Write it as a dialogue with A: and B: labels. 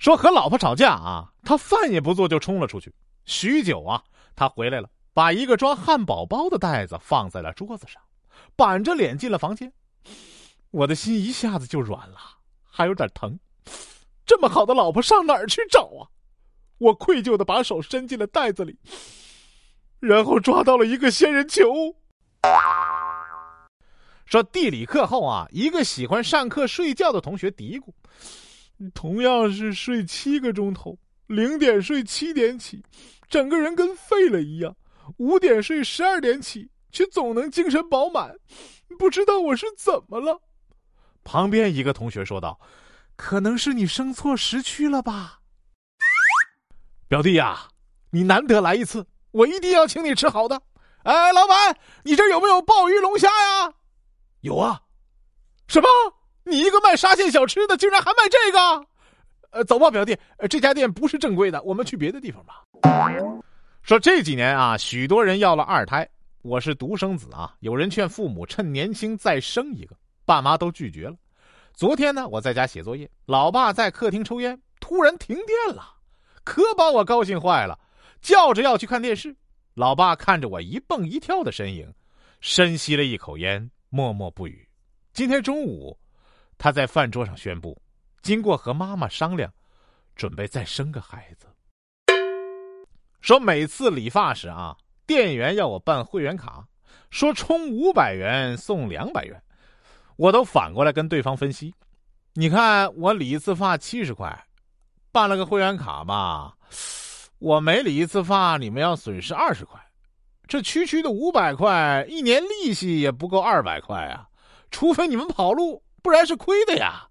A: 说和老婆吵架啊，他饭也不做就冲了出去。许久啊，他回来了，把一个装汉堡包的袋子放在了桌子上，板着脸进了房间。我的心一下子就软了，还有点疼。这么好的老婆上哪儿去找啊？我愧疚的把手伸进了袋子里，然后抓到了一个仙人球。说地理课后啊，一个喜欢上课睡觉的同学嘀咕：“同样是睡七个钟头，零点睡七点起，整个人跟废了一样；五点睡十二点起，却总能精神饱满。不知道我是怎么了？”旁边一个同学说道：“可能是你生错时区了吧。”表弟呀，你难得来一次，我一定要请你吃好的。哎，老板，你这有没有鲍鱼龙虾呀？有啊。什么？你一个卖沙县小吃的，竟然还卖这个？呃，走吧，表弟，这家店不是正规的，我们去别的地方吧。说这几年啊，许多人要了二胎，我是独生子啊。有人劝父母趁年轻再生一个，爸妈都拒绝了。昨天呢，我在家写作业，老爸在客厅抽烟，突然停电了，可把我高兴坏了，叫着要去看电视。老爸看着我一蹦一跳的身影，深吸了一口烟，默默不语。今天中午，他在饭桌上宣布，经过和妈妈商量，准备再生个孩子。说每次理发时啊，店员要我办会员卡，说充五百元送两百元，我都反过来跟对方分析。你看我理一次发七十块，办了个会员卡嘛。我每理一次发，你们要损失二十块，这区区的五百块，一年利息也不够二百块啊！除非你们跑路，不然是亏的呀。